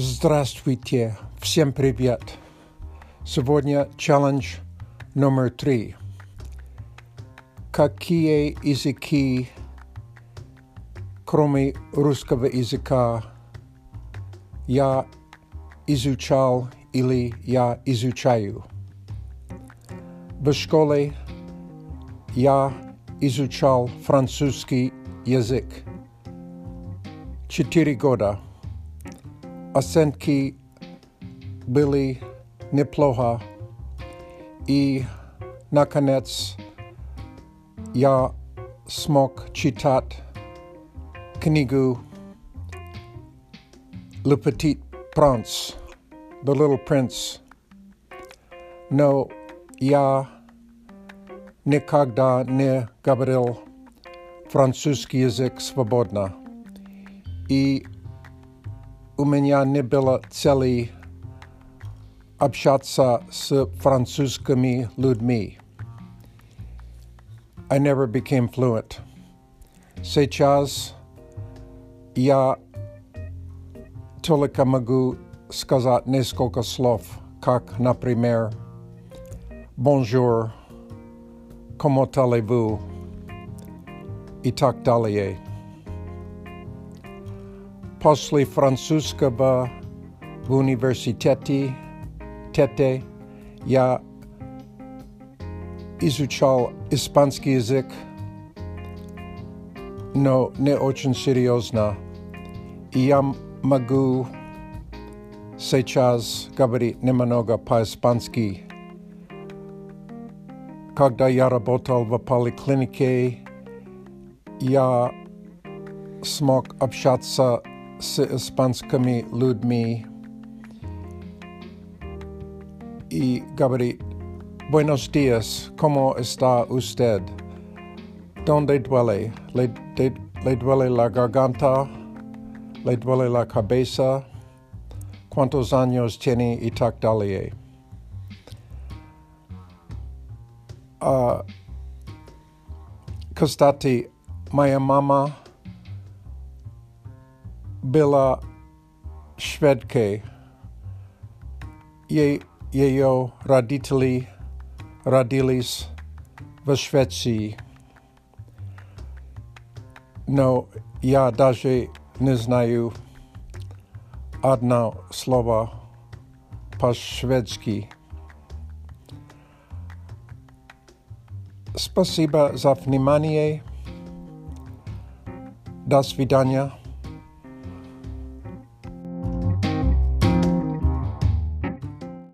Здравствуйте, всем привет. Сегодня челлендж номер три. Какие языки, кроме русского языка, я изучал или я изучаю? В школе я изучал французский язык. Четыре года. Оценки были неплохо. И, наконец, я смог читать книгу Le Petit Prince, The Little Prince. Но я никогда не говорил французский язык свободно. И у меня не было цели общаться с французскими людьми. I never became fluent. Сейчас я только могу сказать несколько слов, как, например, bonjour, comment allez-vous и так далее. После французского в университете тете я изучал испанский язык, но не очень серьезно. И я могу сейчас говорить немного по-испански. Когда я работал в поликлинике, я смог общаться s ispanskými ludmi y Gabriel, buenos días, ¿cómo está usted? ¿Dónde duele? ¿Le, de, ¿Le duele la garganta? ¿Le duele la cabeza? ¿Cuántos años tiene y tal Uh, Costati, my mama byla Švedke. Jej Jejo raditeli radilis v Švécii. No, já даже не знаю одно слово по-шведски. Спасибо за внимание. До свидания.